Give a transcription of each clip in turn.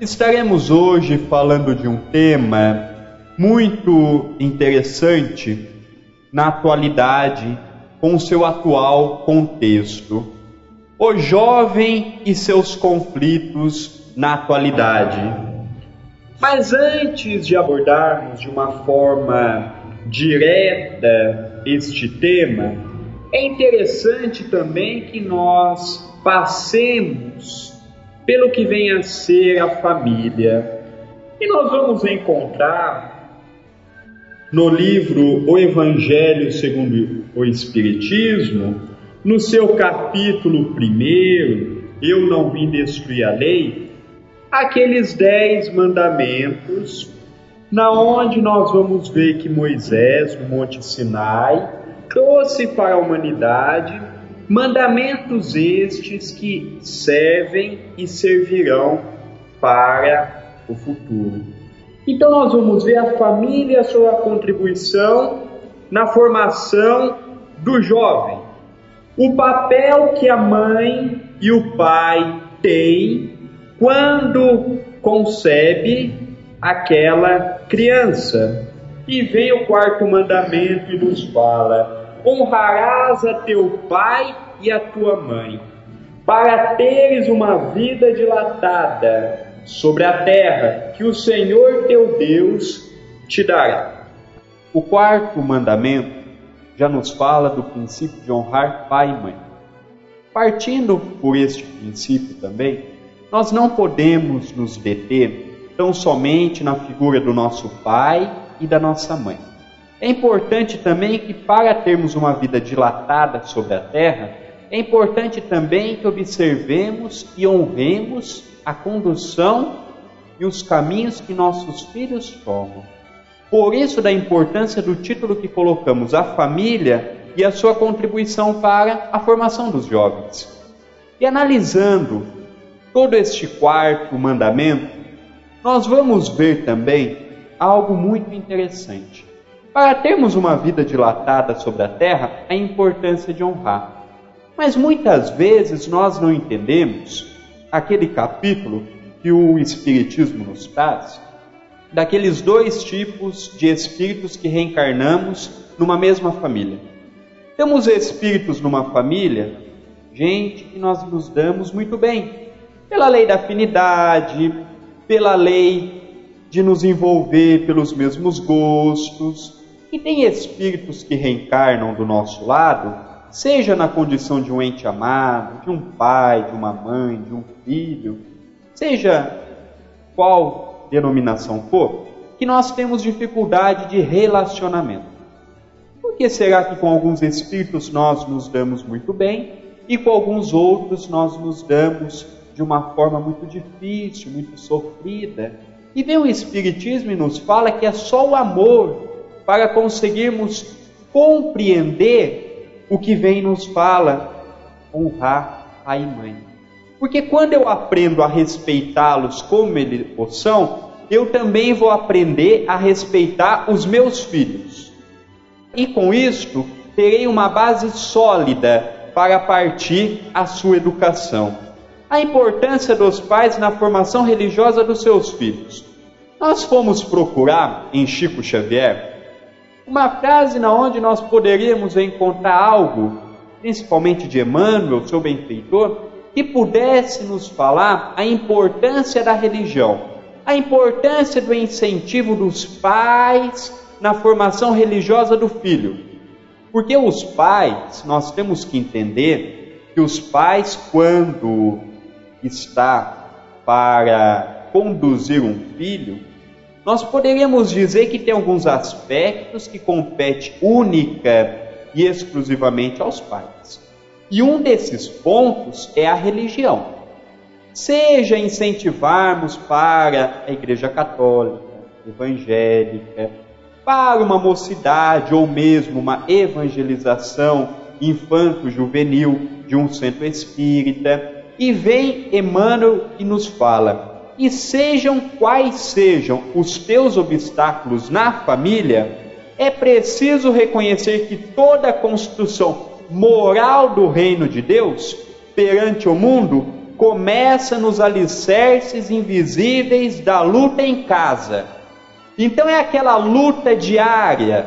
estaremos hoje falando de um tema muito interessante na atualidade, com seu atual contexto. O jovem e seus conflitos na atualidade. Mas antes de abordarmos de uma forma direta este tema, é interessante também que nós passemos pelo que vem a ser a família. E nós vamos encontrar no livro O Evangelho segundo o Espiritismo, no seu capítulo primeiro, Eu não vim destruir a lei, aqueles dez mandamentos, na onde nós vamos ver que Moisés, no Monte Sinai, trouxe para a humanidade mandamentos estes que servem e servirão para o futuro. Então nós vamos ver a família, a sua contribuição na formação do jovem. O papel que a mãe e o pai têm quando concebe aquela criança. E vem o quarto mandamento e nos fala: honrarás a teu pai e a tua mãe, para teres uma vida dilatada sobre a terra que o Senhor teu Deus te dará. O quarto mandamento já nos fala do princípio de honrar pai e mãe. Partindo por este princípio também, nós não podemos nos deter tão somente na figura do nosso pai e da nossa mãe é importante também que, para termos uma vida dilatada sobre a terra, é importante também que observemos e honremos a condução e os caminhos que nossos filhos tomam. Por isso, da importância do título que colocamos, a família e a sua contribuição para a formação dos jovens. E analisando todo este quarto mandamento, nós vamos ver também algo muito interessante. Para termos uma vida dilatada sobre a terra, a importância de honrar. Mas muitas vezes nós não entendemos aquele capítulo que o Espiritismo nos traz, daqueles dois tipos de espíritos que reencarnamos numa mesma família. Temos espíritos numa família, gente que nós nos damos muito bem, pela lei da afinidade, pela lei de nos envolver pelos mesmos gostos, e tem espíritos que reencarnam do nosso lado, seja na condição de um ente amado, de um pai, de uma mãe, de um filho, seja qual denominação for, que nós temos dificuldade de relacionamento. Por que será que com alguns espíritos nós nos damos muito bem e com alguns outros nós nos damos de uma forma muito difícil, muito sofrida? E vem o Espiritismo e nos fala que é só o amor para conseguirmos compreender o que vem nos fala honrar pai e mãe. Porque quando eu aprendo a respeitá-los como eles são, eu também vou aprender a respeitar os meus filhos. E com isto, terei uma base sólida para partir a sua educação. A importância dos pais na formação religiosa dos seus filhos. Nós fomos procurar em Chico Xavier uma frase na onde nós poderíamos encontrar algo, principalmente de Emmanuel, seu benfeitor, que pudesse nos falar a importância da religião, a importância do incentivo dos pais na formação religiosa do filho. Porque os pais, nós temos que entender que os pais, quando está para conduzir um filho, nós poderíamos dizer que tem alguns aspectos que compete única e exclusivamente aos pais. E um desses pontos é a religião. Seja incentivarmos para a Igreja Católica, evangélica, para uma mocidade ou mesmo uma evangelização infanto-juvenil de um centro espírita, e vem Emmanuel e nos fala: e sejam quais sejam os teus obstáculos na família, é preciso reconhecer que toda a construção moral do reino de Deus perante o mundo começa nos alicerces invisíveis da luta em casa. Então é aquela luta diária,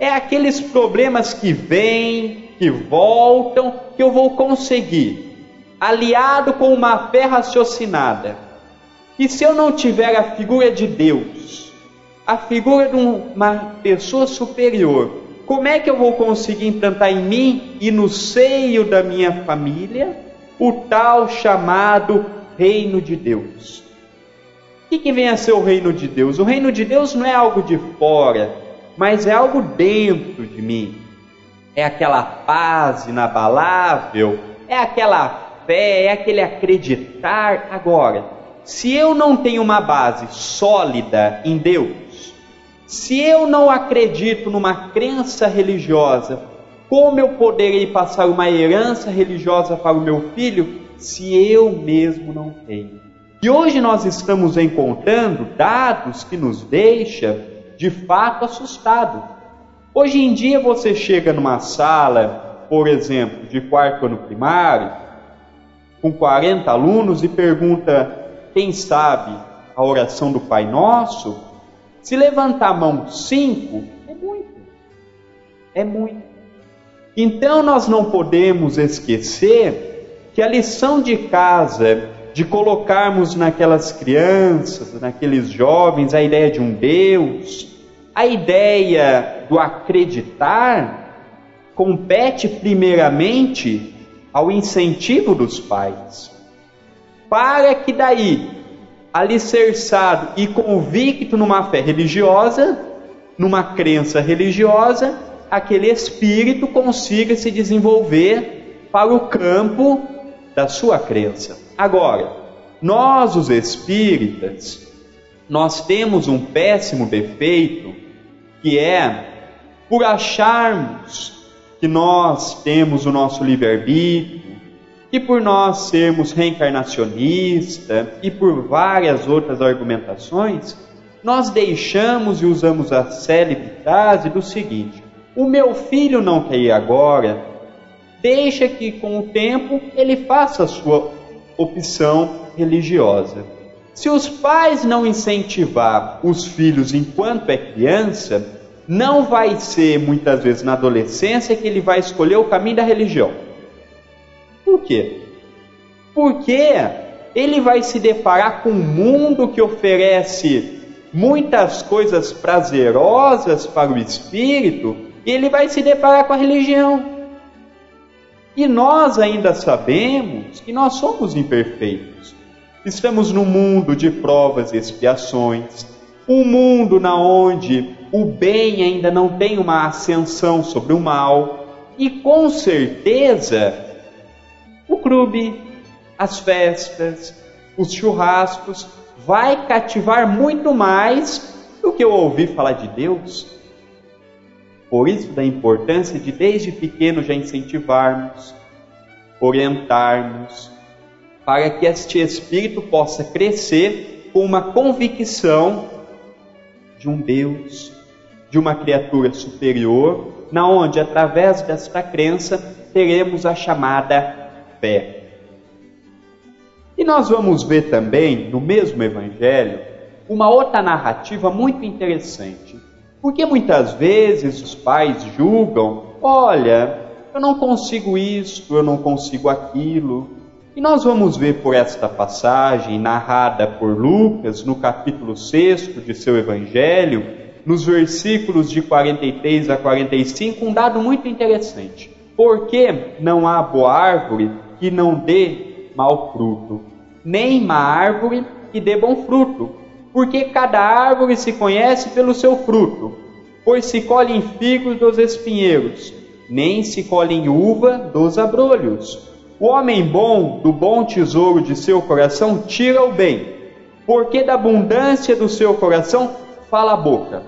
é aqueles problemas que vêm, que voltam, que eu vou conseguir, aliado com uma fé raciocinada. E se eu não tiver a figura de Deus, a figura de uma pessoa superior, como é que eu vou conseguir implantar em mim e no seio da minha família o tal chamado reino de Deus? O que, que vem a ser o reino de Deus? O reino de Deus não é algo de fora, mas é algo dentro de mim. É aquela paz inabalável, é aquela fé, é aquele acreditar. Agora, se eu não tenho uma base sólida em Deus, se eu não acredito numa crença religiosa, como eu poderei passar uma herança religiosa para o meu filho se eu mesmo não tenho? E hoje nós estamos encontrando dados que nos deixam de fato assustados. Hoje em dia você chega numa sala, por exemplo, de quarto ano primário, com 40 alunos e pergunta quem sabe a oração do Pai Nosso, se levantar a mão cinco, é muito. É muito. Então nós não podemos esquecer que a lição de casa de colocarmos naquelas crianças, naqueles jovens, a ideia de um Deus, a ideia do acreditar, compete primeiramente ao incentivo dos pais para que daí, alicerçado e convicto numa fé religiosa, numa crença religiosa, aquele espírito consiga se desenvolver para o campo da sua crença. Agora, nós os espíritas, nós temos um péssimo defeito que é por acharmos que nós temos o nosso livre-arbítrio, e por nós sermos reencarnacionistas e por várias outras argumentações, nós deixamos e usamos a célebre frase do seguinte: o meu filho não quer ir agora, deixa que com o tempo ele faça a sua opção religiosa. Se os pais não incentivar os filhos enquanto é criança, não vai ser muitas vezes na adolescência que ele vai escolher o caminho da religião. Por quê? Porque ele vai se deparar com um mundo que oferece muitas coisas prazerosas para o espírito e ele vai se deparar com a religião. E nós ainda sabemos que nós somos imperfeitos. Estamos num mundo de provas e expiações, um mundo na onde o bem ainda não tem uma ascensão sobre o mal, e com certeza o clube, as festas, os churrascos, vai cativar muito mais do que eu ouvir falar de Deus. Por isso, da importância de desde pequeno já incentivarmos, orientarmos, para que este espírito possa crescer com uma convicção de um Deus, de uma criatura superior, na onde através desta crença teremos a chamada fé. E nós vamos ver também, no mesmo Evangelho, uma outra narrativa muito interessante. Porque muitas vezes os pais julgam: olha, eu não consigo isso, eu não consigo aquilo. E nós vamos ver por esta passagem, narrada por Lucas, no capítulo 6 de seu Evangelho, nos versículos de 43 a 45, um dado muito interessante. Por que não há boa árvore que não dê mau fruto, nem má árvore que dê bom fruto, porque cada árvore se conhece pelo seu fruto, pois se colhem figos dos espinheiros, nem se colhem uva dos abrolhos. O homem bom do bom tesouro de seu coração tira o bem, porque da abundância do seu coração fala a boca.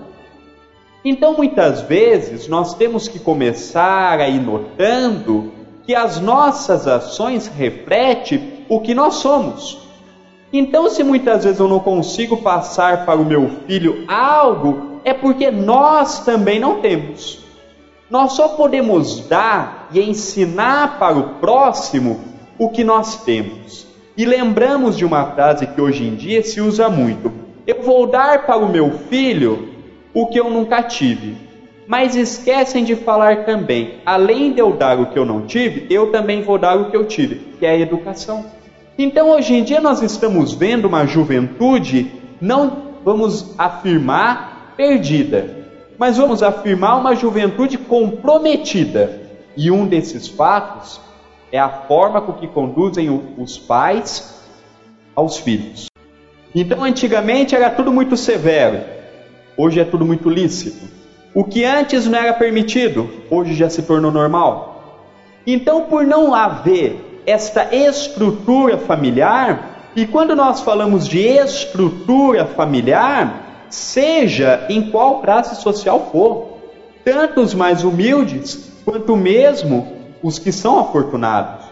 Então, muitas vezes, nós temos que começar a ir notando que as nossas ações refletem o que nós somos. Então, se muitas vezes eu não consigo passar para o meu filho algo, é porque nós também não temos. Nós só podemos dar e ensinar para o próximo o que nós temos. E lembramos de uma frase que hoje em dia se usa muito: Eu vou dar para o meu filho o que eu nunca tive. Mas esquecem de falar também, além de eu dar o que eu não tive, eu também vou dar o que eu tive, que é a educação. Então hoje em dia nós estamos vendo uma juventude, não vamos afirmar perdida, mas vamos afirmar uma juventude comprometida. E um desses fatos é a forma com que conduzem os pais aos filhos. Então antigamente era tudo muito severo, hoje é tudo muito lícito. O que antes não era permitido, hoje já se tornou normal. Então, por não haver esta estrutura familiar, e quando nós falamos de estrutura familiar, seja em qual classe social for, tanto os mais humildes, quanto mesmo os que são afortunados.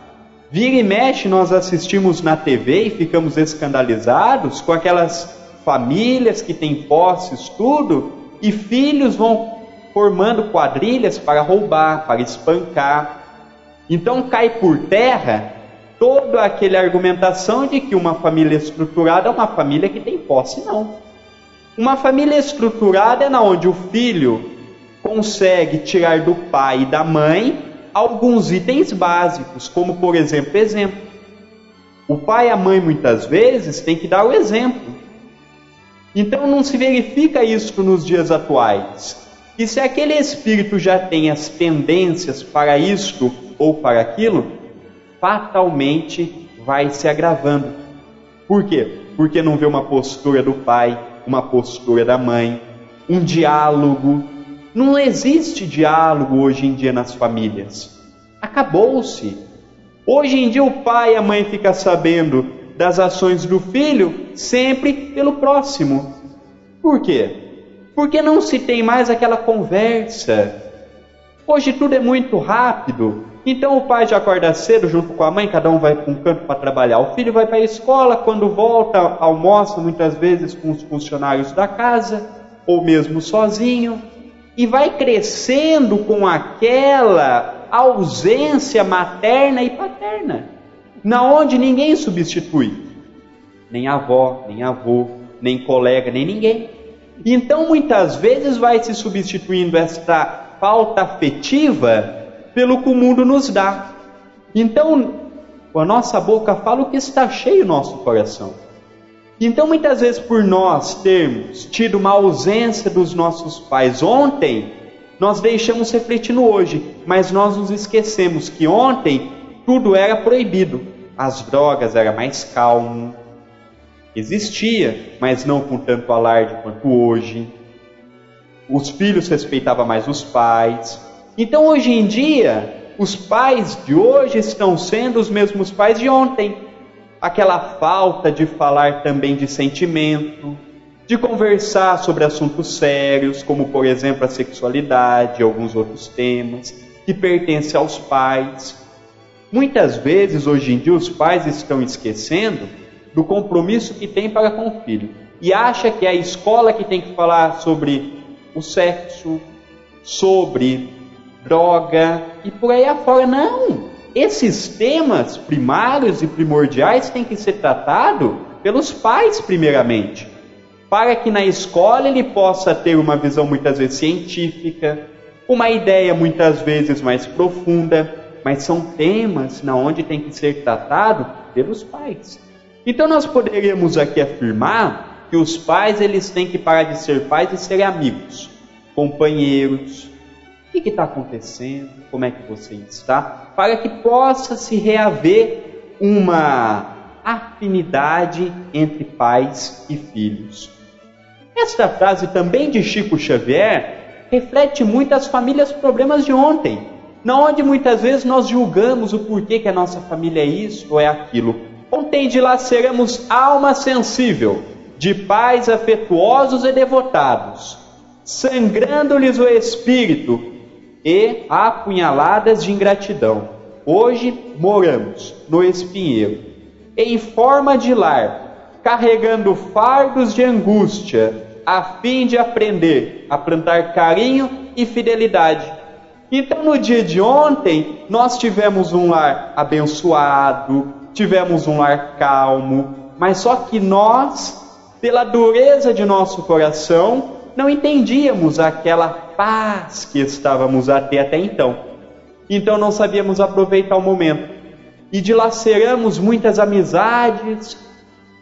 Vira e mexe, nós assistimos na TV e ficamos escandalizados com aquelas famílias que têm posses, tudo, e filhos vão formando quadrilhas para roubar, para espancar. Então cai por terra toda aquela argumentação de que uma família estruturada é uma família que tem posse, não. Uma família estruturada é na onde o filho consegue tirar do pai e da mãe alguns itens básicos, como por exemplo, exemplo. O pai e a mãe muitas vezes têm que dar o exemplo. Então não se verifica isso nos dias atuais. E se aquele espírito já tem as tendências para isto ou para aquilo, fatalmente vai se agravando. Por quê? Porque não vê uma postura do pai, uma postura da mãe, um diálogo. Não existe diálogo hoje em dia nas famílias. Acabou-se. Hoje em dia o pai e a mãe ficam sabendo das ações do filho sempre pelo próximo. Por quê? Porque não se tem mais aquela conversa. Hoje tudo é muito rápido. Então o pai já acorda cedo junto com a mãe, cada um vai para um canto para trabalhar. O filho vai para a escola, quando volta, almoça muitas vezes com os funcionários da casa, ou mesmo sozinho, e vai crescendo com aquela ausência materna e paterna na onde ninguém substitui, nem avó, nem avô, nem colega, nem ninguém. Então muitas vezes vai se substituindo esta falta afetiva pelo que o mundo nos dá. Então, a nossa boca fala o que está cheio o nosso coração. Então, muitas vezes, por nós termos tido uma ausência dos nossos pais ontem, nós deixamos refletir no hoje, mas nós nos esquecemos que ontem tudo era proibido as drogas era mais calmo. Existia, mas não com tanto alarde quanto hoje. Os filhos respeitavam mais os pais. Então hoje em dia, os pais de hoje estão sendo os mesmos pais de ontem. Aquela falta de falar também de sentimento, de conversar sobre assuntos sérios, como por exemplo a sexualidade e alguns outros temas, que pertencem aos pais. Muitas vezes, hoje em dia, os pais estão esquecendo do compromisso que tem para com o filho e acha que é a escola que tem que falar sobre o sexo, sobre droga e por aí afora. Não! Esses temas primários e primordiais têm que ser tratados pelos pais, primeiramente, para que na escola ele possa ter uma visão muitas vezes científica, uma ideia muitas vezes mais profunda mas são temas na onde tem que ser tratado pelos pais. Então nós poderíamos aqui afirmar que os pais eles têm que parar de ser pais e serem amigos, companheiros. O que está acontecendo? Como é que você está? Para que possa se reaver uma afinidade entre pais e filhos. Esta frase também de Chico Xavier reflete muito as famílias problemas de ontem na onde muitas vezes nós julgamos o porquê que a nossa família é isso ou é aquilo. Ontem de lá seremos alma sensível, de pais afetuosos e devotados, sangrando-lhes o espírito e apunhaladas de ingratidão. Hoje moramos no espinheiro, em forma de lar, carregando fardos de angústia, a fim de aprender a plantar carinho e fidelidade então, no dia de ontem, nós tivemos um lar abençoado, tivemos um lar calmo, mas só que nós, pela dureza de nosso coração, não entendíamos aquela paz que estávamos a ter até então. Então não sabíamos aproveitar o momento. E dilaceramos muitas amizades,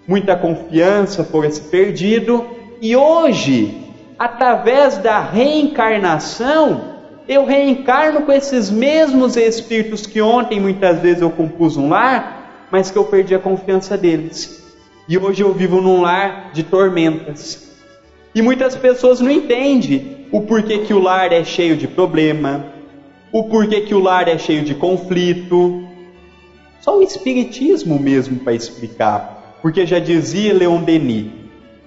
muita confiança por esse perdido, e hoje, através da reencarnação, eu reencarno com esses mesmos espíritos que ontem muitas vezes eu compus um lar, mas que eu perdi a confiança deles. E hoje eu vivo num lar de tormentas. E muitas pessoas não entendem o porquê que o lar é cheio de problema, o porquê que o lar é cheio de conflito. Só o espiritismo mesmo para explicar. Porque já dizia Leon Denis,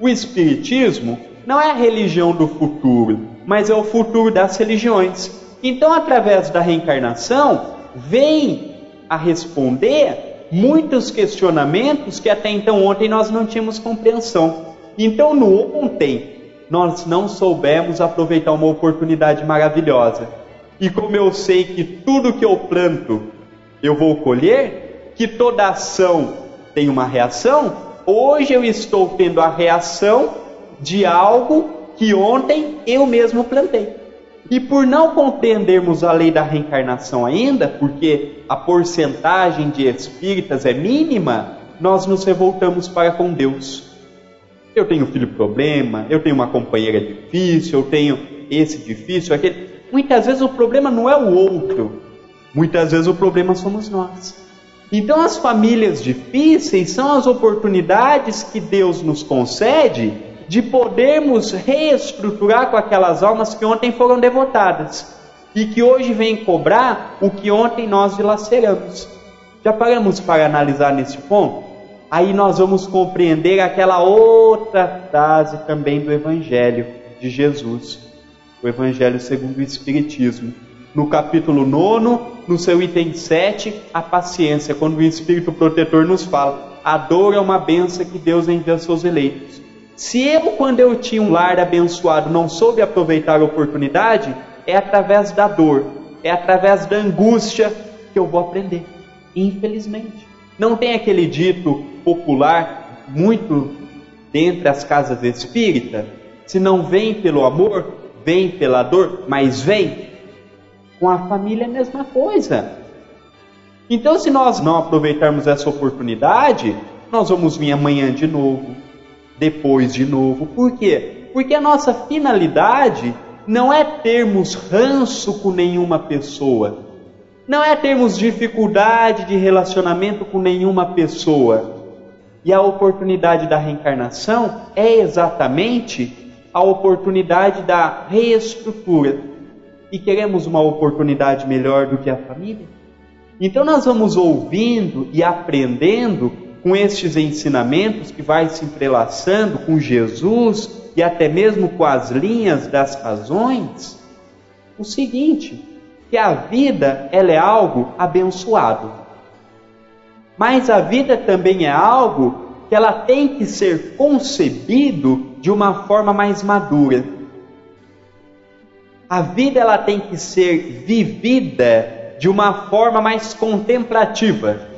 o espiritismo não é a religião do futuro, mas é o futuro das religiões. Então, através da reencarnação, vem a responder muitos questionamentos que até então ontem nós não tínhamos compreensão. Então, no ontem, nós não soubemos aproveitar uma oportunidade maravilhosa. E como eu sei que tudo que eu planto eu vou colher, que toda ação tem uma reação, hoje eu estou tendo a reação de algo que ontem eu mesmo plantei. E por não compreendermos a lei da reencarnação ainda, porque a porcentagem de espíritas é mínima, nós nos revoltamos para com Deus. Eu tenho filho problema, eu tenho uma companheira difícil, eu tenho esse difícil, aquele. Muitas vezes o problema não é o outro, muitas vezes o problema somos nós. Então as famílias difíceis são as oportunidades que Deus nos concede de podermos reestruturar com aquelas almas que ontem foram devotadas e que hoje vêm cobrar o que ontem nós dilaceramos. Já paramos para analisar nesse ponto? Aí nós vamos compreender aquela outra frase também do Evangelho de Jesus, o Evangelho segundo o Espiritismo. No capítulo 9, no seu item 7, a paciência, quando o Espírito Protetor nos fala, a dor é uma benção que Deus envia aos seus eleitos. Se eu, quando eu tinha um lar abençoado, não soube aproveitar a oportunidade, é através da dor, é através da angústia que eu vou aprender. Infelizmente. Não tem aquele dito popular muito dentre as casas espíritas? Se não vem pelo amor, vem pela dor, mas vem. Com a família é a mesma coisa. Então, se nós não aproveitarmos essa oportunidade, nós vamos vir amanhã de novo, depois de novo. Por quê? Porque a nossa finalidade não é termos ranço com nenhuma pessoa, não é termos dificuldade de relacionamento com nenhuma pessoa. E a oportunidade da reencarnação é exatamente a oportunidade da reestrutura. E queremos uma oportunidade melhor do que a família? Então nós vamos ouvindo e aprendendo com estes ensinamentos que vai se entrelaçando com Jesus e até mesmo com as linhas das razões, o seguinte, que a vida ela é algo abençoado. Mas a vida também é algo que ela tem que ser concebido de uma forma mais madura. A vida ela tem que ser vivida de uma forma mais contemplativa.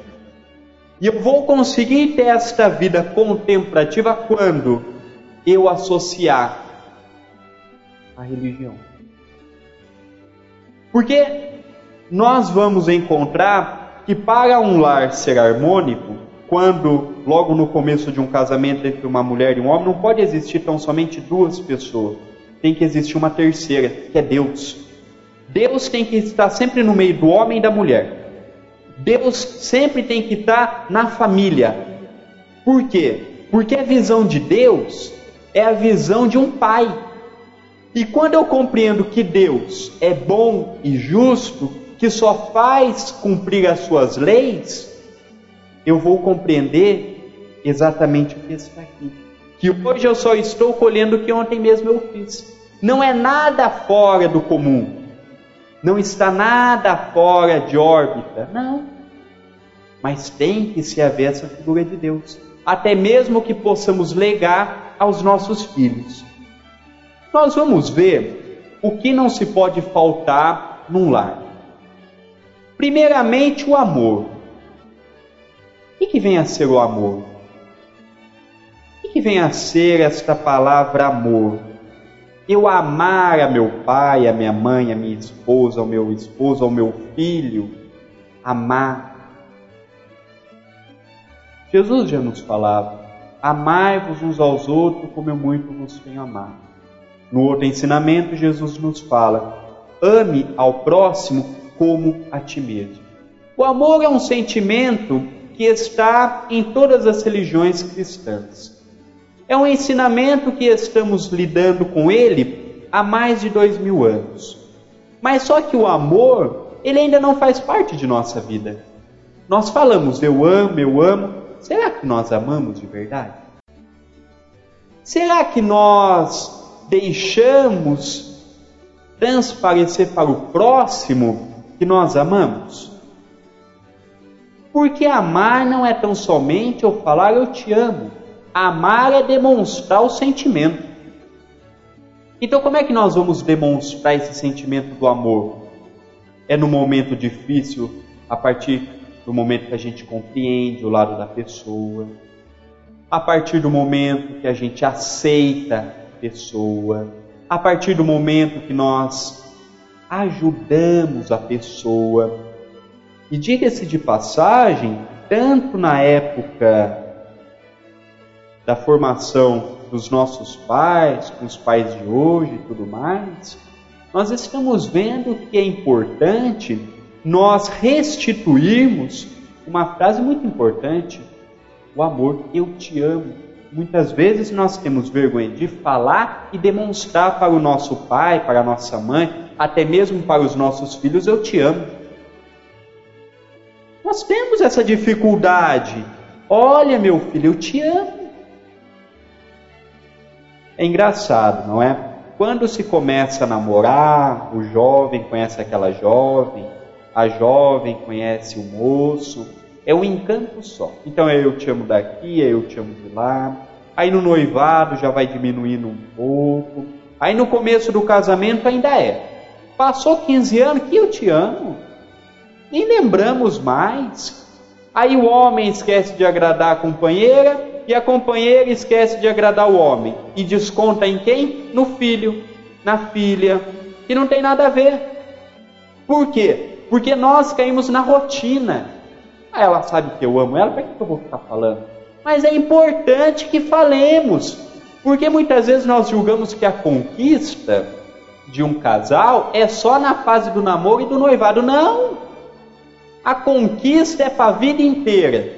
E eu vou conseguir ter esta vida contemplativa quando eu associar a religião. Porque nós vamos encontrar que para um lar ser harmônico, quando logo no começo de um casamento entre uma mulher e um homem, não pode existir tão somente duas pessoas. Tem que existir uma terceira, que é Deus. Deus tem que estar sempre no meio do homem e da mulher. Deus sempre tem que estar na família. Por quê? Porque a visão de Deus é a visão de um pai. E quando eu compreendo que Deus é bom e justo, que só faz cumprir as suas leis, eu vou compreender exatamente o que está aqui. Que hoje eu só estou colhendo o que ontem mesmo eu fiz. Não é nada fora do comum não está nada fora de órbita. Não. Mas tem que se haver essa figura de Deus, até mesmo que possamos legar aos nossos filhos. Nós vamos ver o que não se pode faltar num lar. Primeiramente, o amor. O que vem a ser o amor? O que vem a ser esta palavra amor? Eu amar a meu pai, a minha mãe, a minha esposa, ao meu esposo, ao meu filho, amar. Jesus já nos falava: amai-vos uns aos outros como eu muito vos tenho amado. No outro ensinamento, Jesus nos fala: ame ao próximo como a ti mesmo. O amor é um sentimento que está em todas as religiões cristãs. É um ensinamento que estamos lidando com ele há mais de dois mil anos. Mas só que o amor, ele ainda não faz parte de nossa vida. Nós falamos eu amo, eu amo. Será que nós amamos de verdade? Será que nós deixamos transparecer para o próximo que nós amamos? Porque amar não é tão somente eu falar eu te amo. Amar é demonstrar o sentimento. Então, como é que nós vamos demonstrar esse sentimento do amor? É no momento difícil, a partir do momento que a gente compreende o lado da pessoa, a partir do momento que a gente aceita a pessoa, a partir do momento que nós ajudamos a pessoa, e diga-se de passagem, tanto na época da formação dos nossos pais, com os pais de hoje e tudo mais, nós estamos vendo que é importante nós restituirmos uma frase muito importante: o amor, eu te amo. Muitas vezes nós temos vergonha de falar e demonstrar para o nosso pai, para a nossa mãe, até mesmo para os nossos filhos: eu te amo. Nós temos essa dificuldade. Olha, meu filho, eu te amo. É engraçado, não é? Quando se começa a namorar, o jovem conhece aquela jovem, a jovem conhece o moço, é um encanto só. Então é eu te amo daqui, é eu te amo de lá. Aí no noivado já vai diminuindo um pouco. Aí no começo do casamento ainda é. Passou 15 anos que eu te amo nem lembramos mais. Aí o homem esquece de agradar a companheira e a companheira esquece de agradar o homem e desconta em quem? No filho, na filha, que não tem nada a ver. Por quê? Porque nós caímos na rotina. Ah, ela sabe que eu amo ela, para que eu vou ficar falando? Mas é importante que falemos, porque muitas vezes nós julgamos que a conquista de um casal é só na fase do namoro e do noivado. Não! A conquista é para a vida inteira.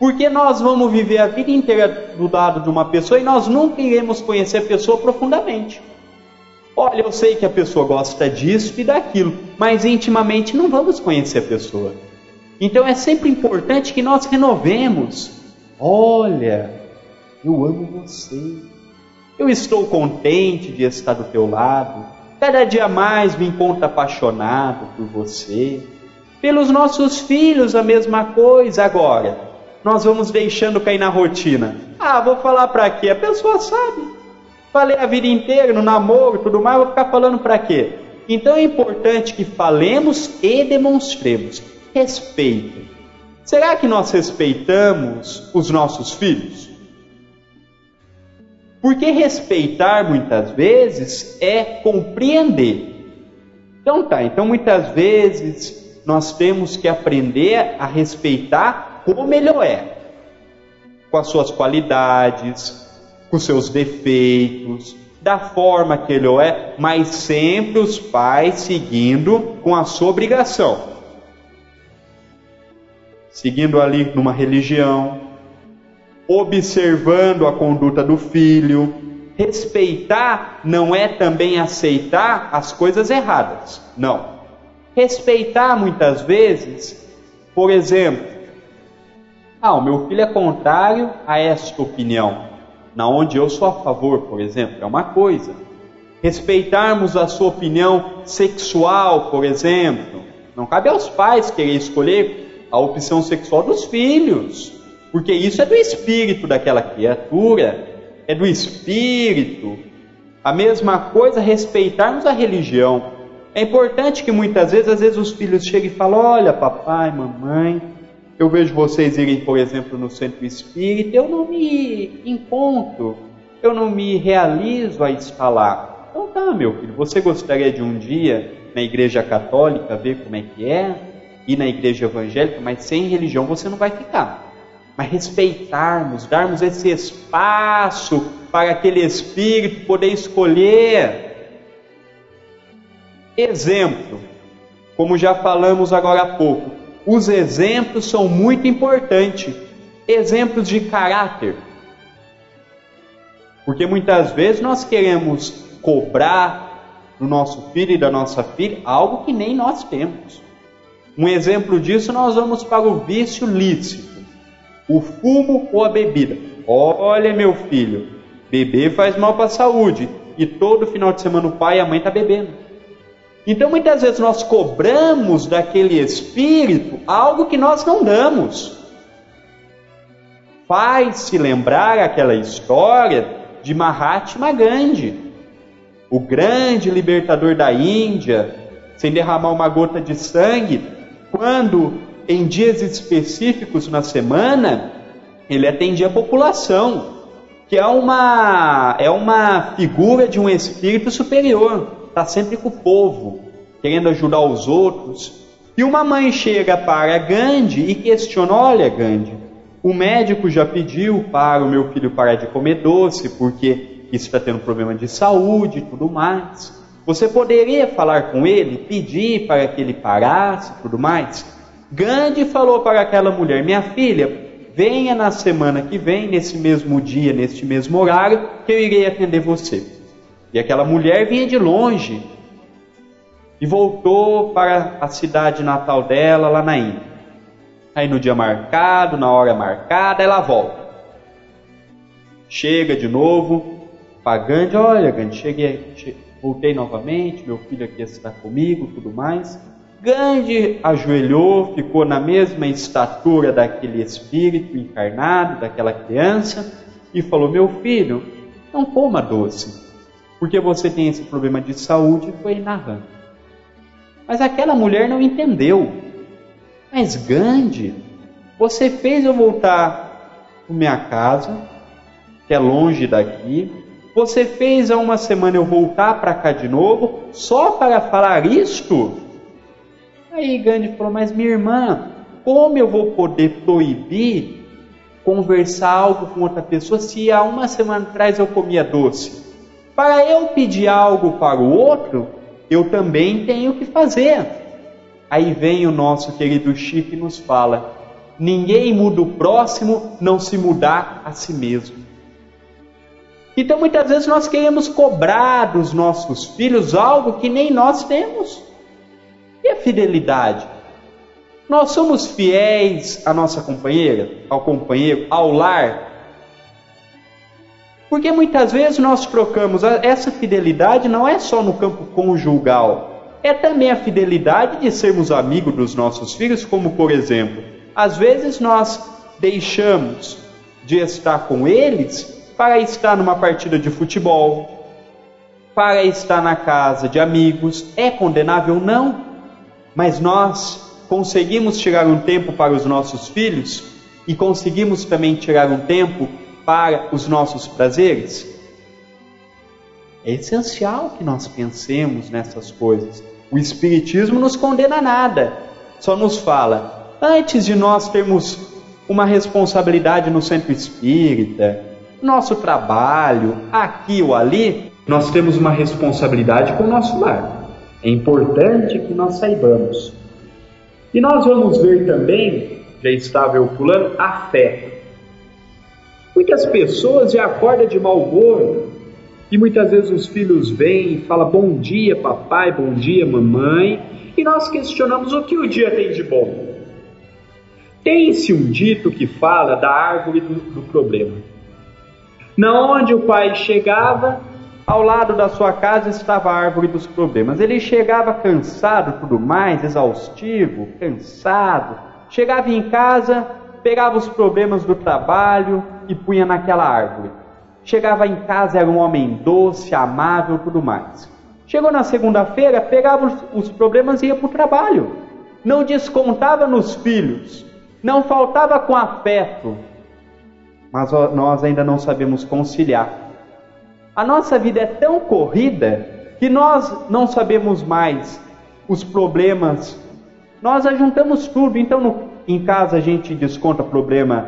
Porque nós vamos viver a vida inteira do lado de uma pessoa e nós nunca iremos conhecer a pessoa profundamente. Olha, eu sei que a pessoa gosta disso e daquilo, mas intimamente não vamos conhecer a pessoa. Então é sempre importante que nós renovemos. Olha, eu amo você. Eu estou contente de estar do teu lado. Cada dia mais me encontro apaixonado por você. Pelos nossos filhos, a mesma coisa. Agora, nós vamos deixando cair na rotina. Ah, vou falar para quê? A pessoa sabe. Falei a vida inteira no namoro e tudo mais, vou ficar falando para quê? Então é importante que falemos e demonstremos respeito. Será que nós respeitamos os nossos filhos? Porque respeitar muitas vezes é compreender. Então tá, então muitas vezes nós temos que aprender a respeitar como ele é, com as suas qualidades, com seus defeitos, da forma que ele é, mas sempre os pais seguindo com a sua obrigação. Seguindo ali numa religião, observando a conduta do filho. Respeitar não é também aceitar as coisas erradas. Não respeitar muitas vezes, por exemplo, ah, o meu filho é contrário a esta opinião, na onde eu sou a favor, por exemplo, é uma coisa. Respeitarmos a sua opinião sexual, por exemplo, não cabe aos pais querer escolher a opção sexual dos filhos, porque isso é do espírito daquela criatura, é do espírito. A mesma coisa respeitarmos a religião. É importante que muitas vezes, às vezes os filhos chegam e falam: Olha, papai, mamãe, eu vejo vocês irem, por exemplo, no centro espírita, eu não me encontro, eu não me realizo a estar. Então tá, meu filho, você gostaria de um dia na igreja católica ver como é que é? Ir na igreja evangélica, mas sem religião você não vai ficar. Mas respeitarmos, darmos esse espaço para aquele espírito poder escolher. Exemplo, como já falamos agora há pouco, os exemplos são muito importantes. Exemplos de caráter. Porque muitas vezes nós queremos cobrar do nosso filho e da nossa filha algo que nem nós temos. Um exemplo disso nós vamos para o vício lícito, o fumo ou a bebida. Olha, meu filho, beber faz mal para a saúde e todo final de semana o pai e a mãe estão tá bebendo. Então muitas vezes nós cobramos daquele espírito algo que nós não damos. Faz-se lembrar aquela história de Mahatma Gandhi, o grande libertador da Índia, sem derramar uma gota de sangue, quando em dias específicos na semana ele atendia a população, que é uma é uma figura de um espírito superior está sempre com o povo, querendo ajudar os outros. E uma mãe chega para Gandhi e questiona: Olha, Gandhi, o médico já pediu para o meu filho parar de comer doce porque está tendo problema de saúde e tudo mais. Você poderia falar com ele, pedir para que ele parasse e tudo mais? Gandhi falou para aquela mulher: Minha filha, venha na semana que vem, nesse mesmo dia, neste mesmo horário, que eu irei atender você. E aquela mulher vinha de longe e voltou para a cidade natal dela, lá na Índia. Aí no dia marcado, na hora marcada, ela volta. Chega de novo, para Gandhi, olha Gandhi, cheguei, voltei novamente, meu filho aqui está comigo, tudo mais. Gandhi ajoelhou, ficou na mesma estatura daquele espírito encarnado, daquela criança, e falou: Meu filho, não coma doce porque você tem esse problema de saúde, foi narrando. Mas aquela mulher não entendeu. Mas Gandhi, você fez eu voltar para minha casa, que é longe daqui. Você fez há uma semana eu voltar para cá de novo, só para falar isto? Aí Gandhi falou: Mas minha irmã, como eu vou poder proibir conversar algo com outra pessoa se há uma semana atrás eu comia doce? Para eu pedir algo para o outro, eu também tenho que fazer. Aí vem o nosso querido Chico e nos fala: ninguém muda o próximo não se mudar a si mesmo. Então muitas vezes nós queremos cobrar dos nossos filhos algo que nem nós temos. E a fidelidade? Nós somos fiéis à nossa companheira, ao companheiro, ao lar, porque muitas vezes nós trocamos essa fidelidade não é só no campo conjugal, é também a fidelidade de sermos amigos dos nossos filhos, como por exemplo, às vezes nós deixamos de estar com eles para estar numa partida de futebol, para estar na casa de amigos. É condenável? Não. Mas nós conseguimos tirar um tempo para os nossos filhos e conseguimos também tirar um tempo para os nossos prazeres? É essencial que nós pensemos nessas coisas. O Espiritismo nos condena a nada, só nos fala, antes de nós termos uma responsabilidade no centro espírita, nosso trabalho, aqui ou ali, nós temos uma responsabilidade com o nosso lar. É importante que nós saibamos. E nós vamos ver também, já estava eu pulando, a fé. Muitas pessoas já acordam de mau humor e muitas vezes os filhos vêm e falam bom dia papai, bom dia mamãe e nós questionamos o que o dia tem de bom. Tem-se um dito que fala da árvore do, do problema. Na onde o pai chegava, ao lado da sua casa estava a árvore dos problemas. Ele chegava cansado, tudo mais, exaustivo, cansado. Chegava em casa, pegava os problemas do trabalho e punha naquela árvore. Chegava em casa, era um homem doce, amável, tudo mais. Chegou na segunda-feira, pegava os, os problemas e ia para o trabalho. Não descontava nos filhos. não faltava com afeto, mas nós ainda não sabemos conciliar. A nossa vida é tão corrida que nós não sabemos mais os problemas. Nós ajuntamos tudo, então no, em casa a gente desconta problema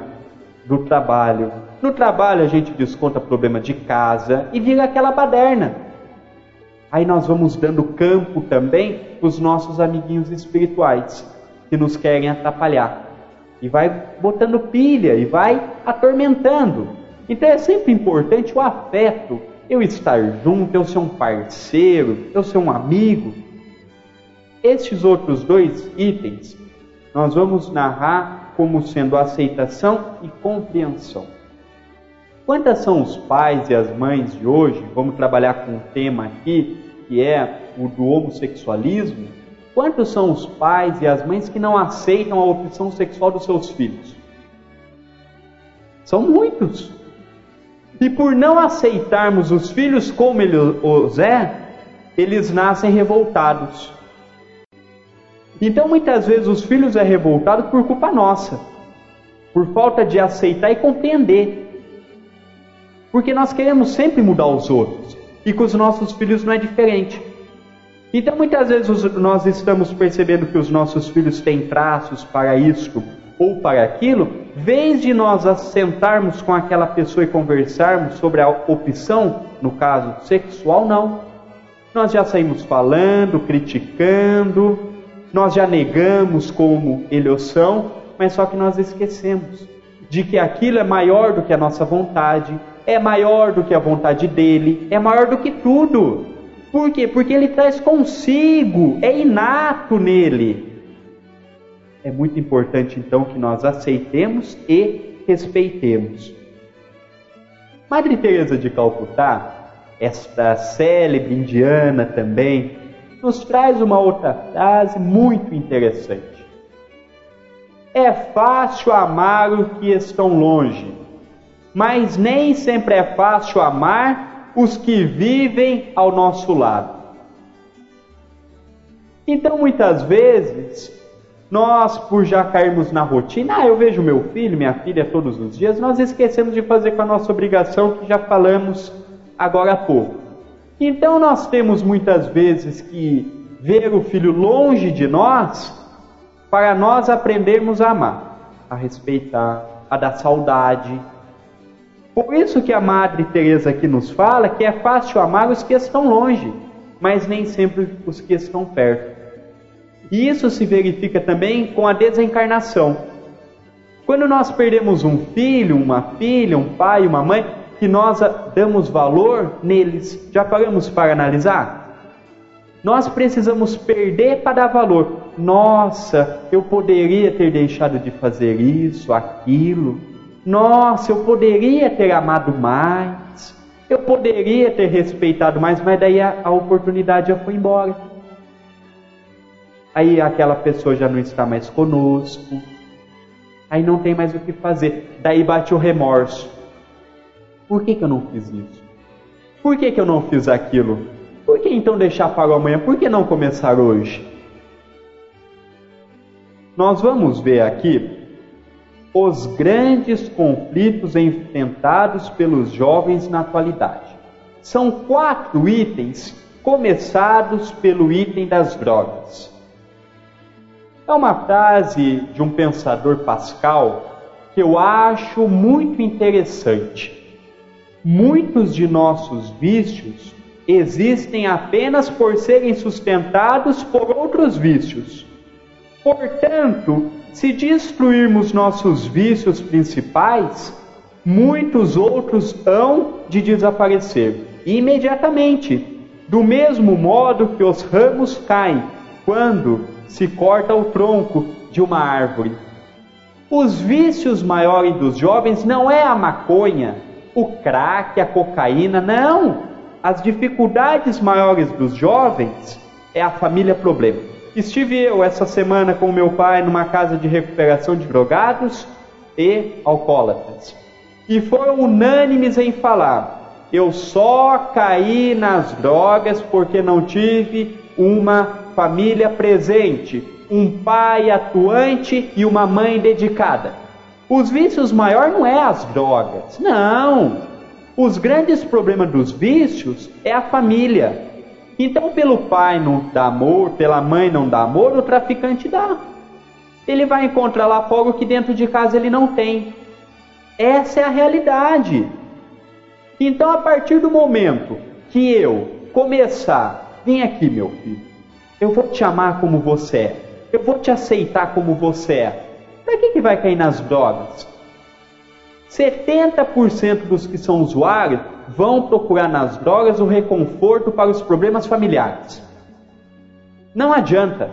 do trabalho, no trabalho a gente desconta problema de casa e vira aquela baderna. Aí nós vamos dando campo também para os nossos amiguinhos espirituais que nos querem atrapalhar e vai botando pilha e vai atormentando. Então é sempre importante o afeto, eu estar junto, eu ser um parceiro, eu ser um amigo. Estes outros dois itens nós vamos narrar como sendo aceitação e compreensão. Quantas são os pais e as mães de hoje? Vamos trabalhar com um tema aqui que é o do homossexualismo Quantos são os pais e as mães que não aceitam a opção sexual dos seus filhos? São muitos. E por não aceitarmos os filhos como ele os é, eles nascem revoltados. Então muitas vezes os filhos é revoltado por culpa nossa, por falta de aceitar e compreender. Porque nós queremos sempre mudar os outros, e com os nossos filhos não é diferente. Então muitas vezes nós estamos percebendo que os nossos filhos têm traços para isto ou para aquilo, vez de nós assentarmos com aquela pessoa e conversarmos sobre a opção, no caso sexual, não. Nós já saímos falando, criticando, nós já negamos como eles são, mas só que nós esquecemos de que aquilo é maior do que a nossa vontade, é maior do que a vontade dele, é maior do que tudo. Por quê? Porque ele traz consigo, é inato nele. É muito importante então que nós aceitemos e respeitemos. Madre Teresa de Calcutá, esta célebre indiana também, nos traz uma outra frase muito interessante. É fácil amar os que estão longe, mas nem sempre é fácil amar os que vivem ao nosso lado. Então, muitas vezes, nós, por já cairmos na rotina, ah, eu vejo meu filho, minha filha todos os dias, nós esquecemos de fazer com a nossa obrigação que já falamos agora há pouco. Então, nós temos muitas vezes que ver o filho longe de nós para nós aprendermos a amar, a respeitar, a dar saudade, por isso que a Madre Teresa aqui nos fala que é fácil amar os que estão longe, mas nem sempre os que estão perto. E isso se verifica também com a desencarnação. Quando nós perdemos um filho, uma filha, um pai, uma mãe, que nós damos valor neles, já paramos para analisar? Nós precisamos perder para dar valor. Nossa, eu poderia ter deixado de fazer isso, aquilo nossa, eu poderia ter amado mais, eu poderia ter respeitado mais, mas daí a, a oportunidade já foi embora. Aí aquela pessoa já não está mais conosco, aí não tem mais o que fazer. Daí bate o remorso. Por que, que eu não fiz isso? Por que, que eu não fiz aquilo? Por que então deixar para amanhã? Por que não começar hoje? Nós vamos ver aqui os grandes conflitos enfrentados pelos jovens na atualidade. São quatro itens, começados pelo item das drogas. É uma frase de um pensador Pascal que eu acho muito interessante. Muitos de nossos vícios existem apenas por serem sustentados por outros vícios. Portanto, se destruirmos nossos vícios principais, muitos outros hão de desaparecer imediatamente, do mesmo modo que os ramos caem quando se corta o tronco de uma árvore. Os vícios maiores dos jovens não é a maconha, o crack, a cocaína, não. As dificuldades maiores dos jovens é a família problema. Estive eu essa semana com meu pai numa casa de recuperação de drogados e alcoólatras. E foram unânimes em falar: eu só caí nas drogas porque não tive uma família presente, um pai atuante e uma mãe dedicada. Os vícios maior não é as drogas, não. Os grandes problemas dos vícios é a família. Então, pelo pai não dá amor, pela mãe não dá amor, o traficante dá. Ele vai encontrar lá fora o que dentro de casa ele não tem. Essa é a realidade. Então, a partir do momento que eu começar, vem aqui, meu filho, eu vou te amar como você é, eu vou te aceitar como você é. Para que, que vai cair nas drogas? 70% dos que são usuários vão procurar nas drogas o reconforto para os problemas familiares. Não adianta.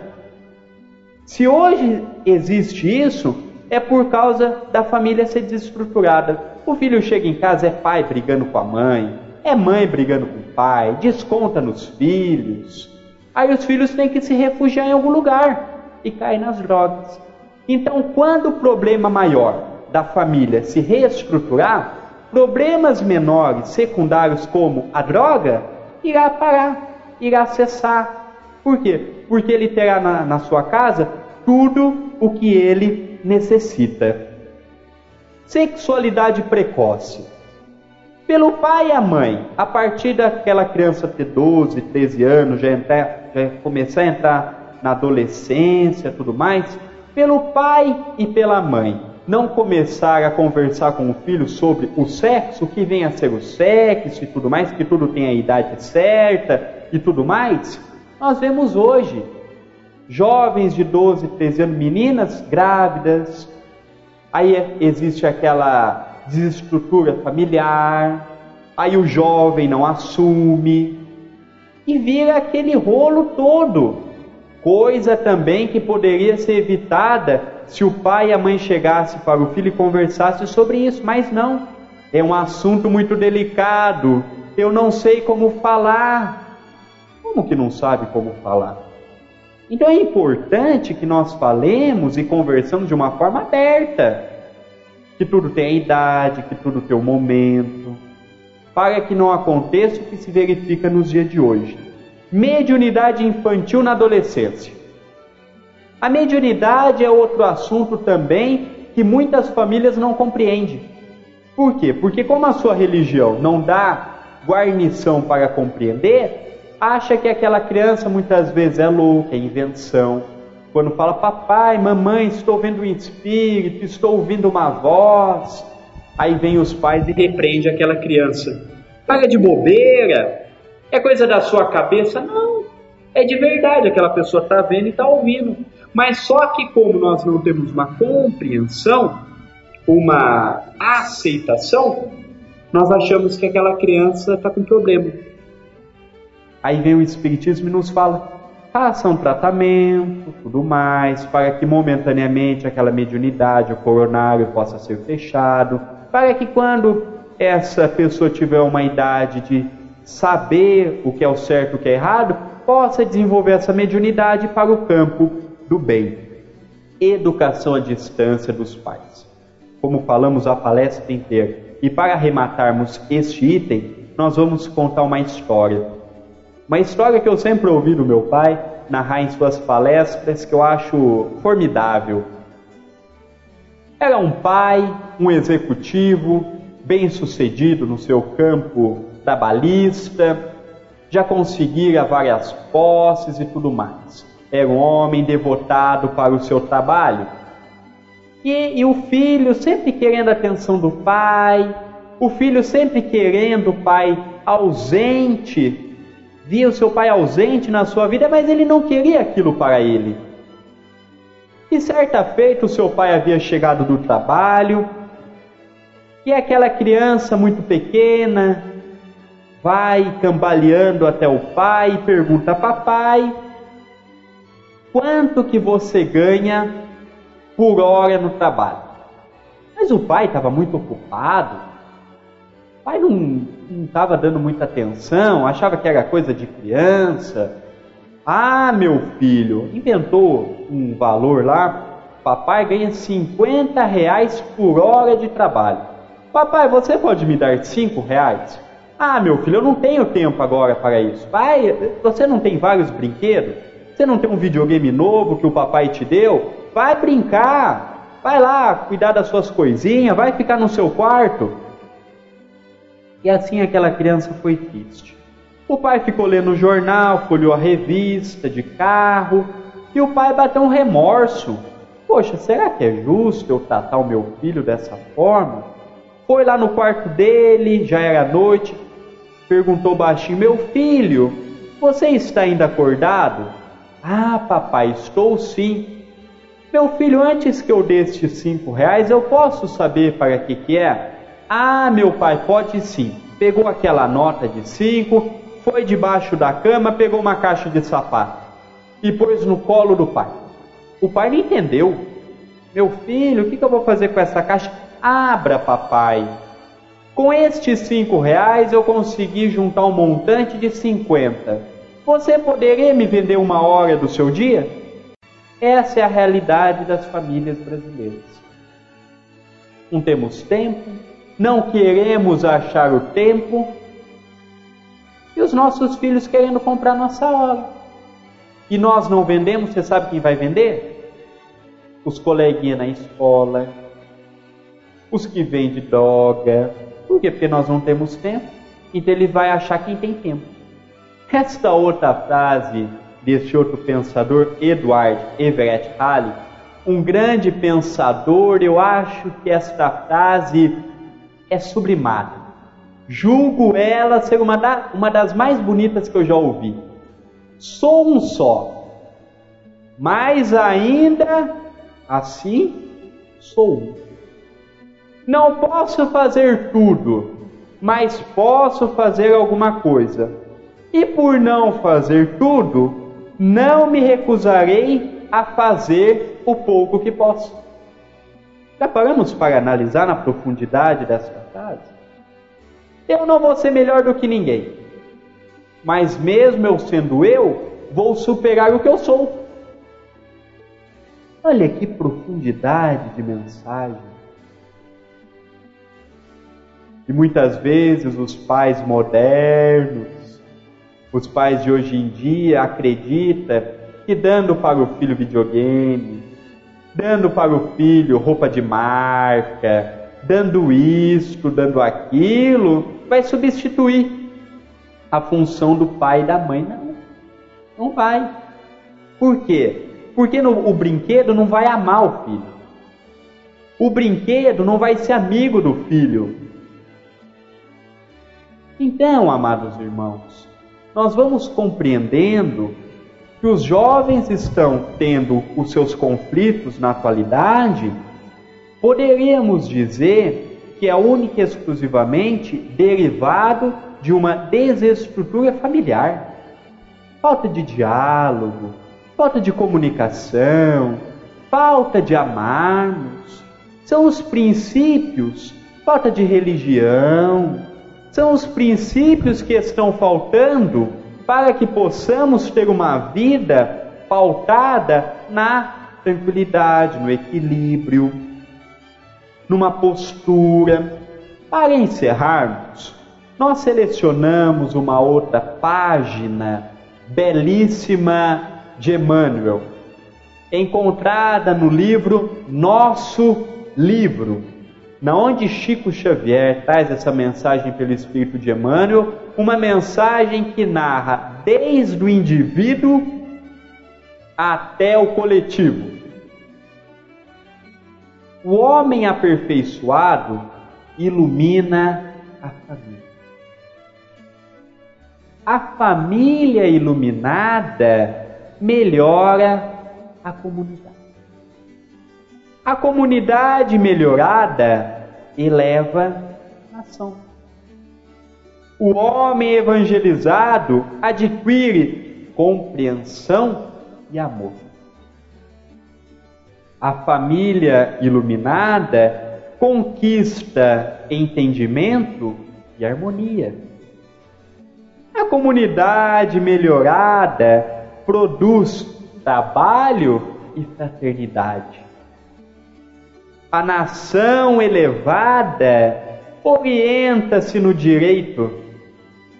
Se hoje existe isso, é por causa da família ser desestruturada. O filho chega em casa, é pai brigando com a mãe, é mãe brigando com o pai, desconta nos filhos. Aí os filhos têm que se refugiar em algum lugar e caem nas drogas. Então, quando o problema maior da família se reestruturar, problemas menores, secundários como a droga, irá parar, irá cessar. Por quê? Porque ele terá na, na sua casa tudo o que ele necessita. Sexualidade precoce. Pelo pai e a mãe, a partir daquela criança ter 12, 13 anos, já, entrar, já começar a entrar na adolescência tudo mais, pelo pai e pela mãe, não começar a conversar com o filho sobre o sexo, o que vem a ser o sexo e tudo mais, que tudo tem a idade certa e tudo mais, nós vemos hoje jovens de 12, 13 anos, meninas grávidas, aí existe aquela desestrutura familiar, aí o jovem não assume. E vira aquele rolo todo. Coisa também que poderia ser evitada se o pai e a mãe chegassem para o filho e conversassem sobre isso, mas não. É um assunto muito delicado. Eu não sei como falar. Como que não sabe como falar? Então é importante que nós falemos e conversamos de uma forma aberta. Que tudo tem a idade, que tudo tem o momento. Para que não aconteça o que se verifica nos dias de hoje. Mediunidade infantil na adolescência. A mediunidade é outro assunto também que muitas famílias não compreendem. Por quê? Porque como a sua religião não dá guarnição para compreender, acha que aquela criança muitas vezes é louca, é invenção. Quando fala, papai, mamãe, estou vendo um espírito, estou ouvindo uma voz, aí vem os pais e repreende aquela criança. Paga de bobeira, é coisa da sua cabeça? Não, é de verdade, aquela pessoa está vendo e está ouvindo. Mas só que como nós não temos uma compreensão, uma aceitação, nós achamos que aquela criança está com problema. Aí vem o Espiritismo e nos fala: faça um tratamento, tudo mais, para que momentaneamente aquela mediunidade, o coronário possa ser fechado, para que quando essa pessoa tiver uma idade de saber o que é o certo e o que é errado, possa desenvolver essa mediunidade para o campo do bem. Educação à distância dos pais. Como falamos a palestra inteira. E para arrematarmos este item, nós vamos contar uma história. Uma história que eu sempre ouvi do meu pai narrar em suas palestras que eu acho formidável. Era um pai, um executivo, bem sucedido no seu campo trabalhista, já conseguira várias posses e tudo mais era um homem devotado para o seu trabalho. E, e, o filho sempre querendo a atenção do pai, o filho sempre querendo o pai ausente, via o seu pai ausente na sua vida, mas ele não queria aquilo para ele. E certa feita o seu pai havia chegado do trabalho, e aquela criança muito pequena vai cambaleando até o pai e pergunta: Papai, quanto que você ganha por hora no trabalho. Mas o pai estava muito ocupado, o pai não estava dando muita atenção, achava que era coisa de criança. Ah, meu filho, inventou um valor lá, papai ganha 50 reais por hora de trabalho. Papai, você pode me dar 5 reais? Ah, meu filho, eu não tenho tempo agora para isso. Pai, você não tem vários brinquedos? Você não tem um videogame novo que o papai te deu? Vai brincar. Vai lá cuidar das suas coisinhas, vai ficar no seu quarto. E assim aquela criança foi triste. O pai ficou lendo o jornal, folheou a revista de carro, e o pai bateu um remorso. Poxa, será que é justo eu tratar o meu filho dessa forma? Foi lá no quarto dele, já era noite, perguntou baixinho: Meu filho, você está ainda acordado? Ah, papai, estou sim. Meu filho, antes que eu dê estes cinco reais, eu posso saber para que que é? Ah, meu pai, pode sim. Pegou aquela nota de cinco, foi debaixo da cama, pegou uma caixa de sapato e pôs no colo do pai. O pai não entendeu. Meu filho, o que, que eu vou fazer com essa caixa? Abra, papai. Com estes cinco reais eu consegui juntar um montante de cinquenta. Você poderia me vender uma hora do seu dia? Essa é a realidade das famílias brasileiras. Não temos tempo, não queremos achar o tempo, e os nossos filhos querendo comprar nossa hora. E nós não vendemos, você sabe quem vai vender? Os coleguinhas na escola, os que vendem droga. Por quê? Porque nós não temos tempo. Então ele vai achar quem tem tempo. Esta outra frase deste outro pensador, Edward Everett Halley, um grande pensador, eu acho que esta frase é sublimada. Julgo ela ser uma, da, uma das mais bonitas que eu já ouvi. Sou um só, mas ainda assim sou um. Não posso fazer tudo, mas posso fazer alguma coisa. E por não fazer tudo, não me recusarei a fazer o pouco que posso. Já paramos para analisar na profundidade dessa frase? Eu não vou ser melhor do que ninguém, mas mesmo eu sendo eu, vou superar o que eu sou. Olha que profundidade de mensagem. E muitas vezes os pais modernos, os pais de hoje em dia acreditam que dando para o filho videogame, dando para o filho roupa de marca, dando isto, dando aquilo, vai substituir a função do pai e da mãe. Não, não vai. Por quê? Porque no, o brinquedo não vai amar o filho. O brinquedo não vai ser amigo do filho. Então, amados irmãos, nós vamos compreendendo que os jovens estão tendo os seus conflitos na atualidade, poderíamos dizer que é única e exclusivamente derivado de uma desestrutura familiar. Falta de diálogo, falta de comunicação, falta de amarmos, são os princípios, falta de religião, são os princípios que estão faltando para que possamos ter uma vida pautada na tranquilidade, no equilíbrio, numa postura. Para encerrarmos, nós selecionamos uma outra página belíssima de Emmanuel, encontrada no livro Nosso Livro, na onde Chico Xavier traz essa mensagem pelo Espírito de Emmanuel, uma mensagem que narra desde o indivíduo até o coletivo. O homem aperfeiçoado ilumina a família. A família iluminada melhora a comunidade. A comunidade melhorada eleva a nação. O homem evangelizado adquire compreensão e amor. A família iluminada conquista entendimento e harmonia. A comunidade melhorada produz trabalho e fraternidade a nação elevada orienta-se no direito,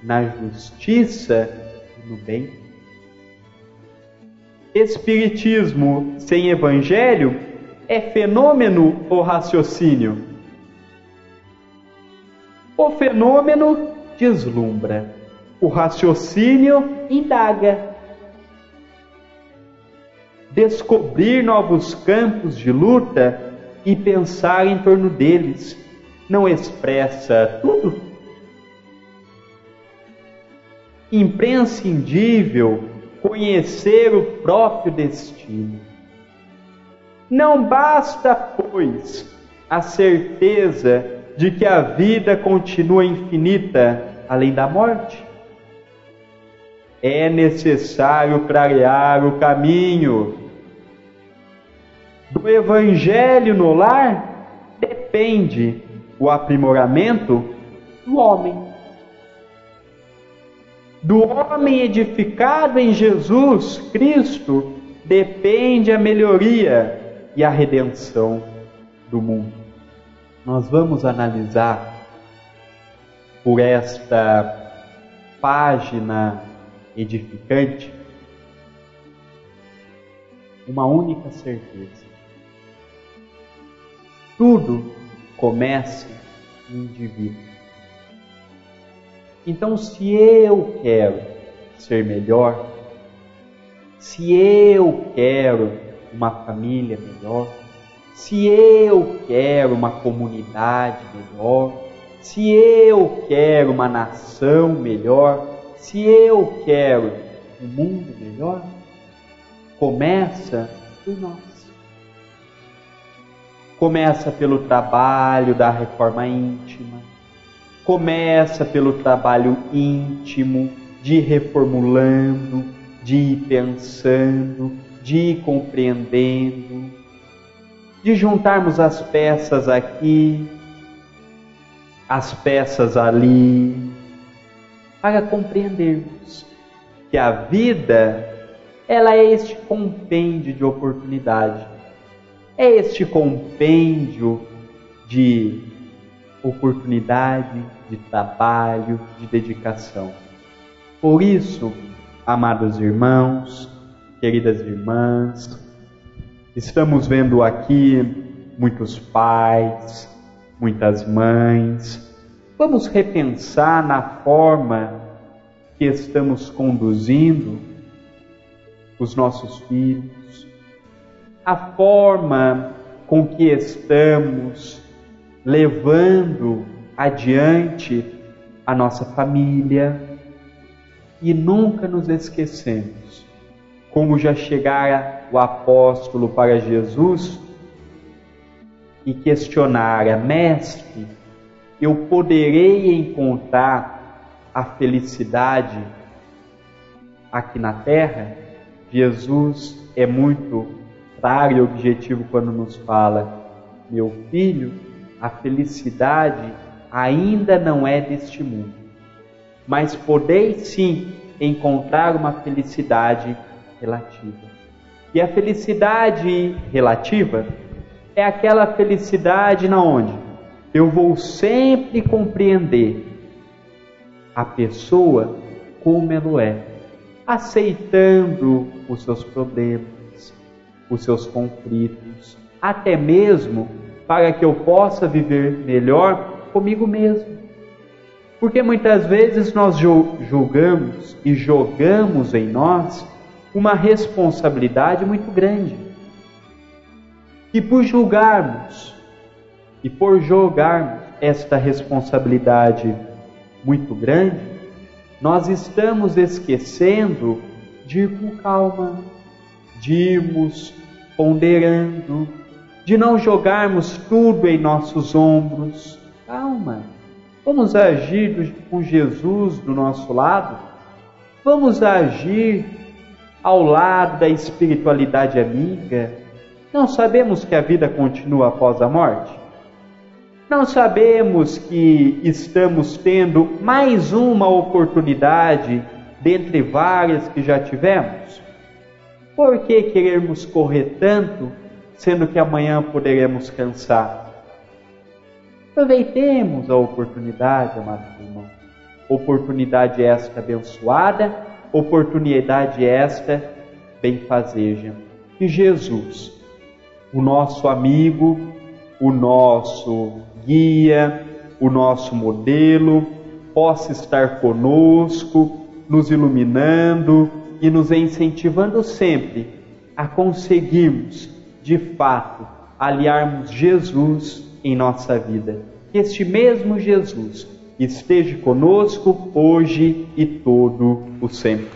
na justiça e no bem. Espiritismo sem Evangelho é fenômeno ou raciocínio? O fenômeno deslumbra, o raciocínio indaga. Descobrir novos campos de luta e pensar em torno deles não expressa tudo? Imprescindível conhecer o próprio destino. Não basta, pois, a certeza de que a vida continua infinita além da morte. É necessário clarear o caminho. Do Evangelho no lar depende o aprimoramento do homem. Do homem edificado em Jesus Cristo depende a melhoria e a redenção do mundo. Nós vamos analisar por esta página edificante uma única certeza. Tudo começa no indivíduo. Então, se eu quero ser melhor, se eu quero uma família melhor, se eu quero uma comunidade melhor, se eu quero uma nação melhor, se eu quero um mundo melhor, começa por nós. Começa pelo trabalho da reforma íntima, começa pelo trabalho íntimo de ir reformulando, de ir pensando, de ir compreendendo, de juntarmos as peças aqui, as peças ali, para compreendermos que a vida ela é este compêndio de oportunidade é este compêndio de oportunidade, de trabalho, de dedicação. Por isso, amados irmãos, queridas irmãs, estamos vendo aqui muitos pais, muitas mães. Vamos repensar na forma que estamos conduzindo os nossos filhos a forma com que estamos levando adiante a nossa família e nunca nos esquecemos, como já chegara o apóstolo para Jesus e questionara: Mestre, eu poderei encontrar a felicidade aqui na terra? Jesus é muito claro e objetivo quando nos fala: Meu filho, a felicidade ainda não é deste mundo, mas podeis sim encontrar uma felicidade relativa. E a felicidade relativa é aquela felicidade na onde eu vou sempre compreender a pessoa como ela é, aceitando os seus problemas os seus conflitos, até mesmo para que eu possa viver melhor comigo mesmo. Porque muitas vezes nós julgamos e jogamos em nós uma responsabilidade muito grande. E por julgarmos e por jogarmos esta responsabilidade muito grande, nós estamos esquecendo de ir com calma, de irmos ponderando, de não jogarmos tudo em nossos ombros. Calma, vamos agir com Jesus do nosso lado, vamos agir ao lado da espiritualidade amiga. Não sabemos que a vida continua após a morte? Não sabemos que estamos tendo mais uma oportunidade dentre várias que já tivemos? Por que queremos correr tanto, sendo que amanhã poderemos cansar? Aproveitemos a oportunidade, amados irmãos. Oportunidade esta abençoada, oportunidade esta benfazeja. Que Jesus, o nosso amigo, o nosso guia, o nosso modelo, possa estar conosco, nos iluminando e nos incentivando sempre a conseguirmos, de fato, aliarmos Jesus em nossa vida. Que este mesmo Jesus esteja conosco hoje e todo o sempre.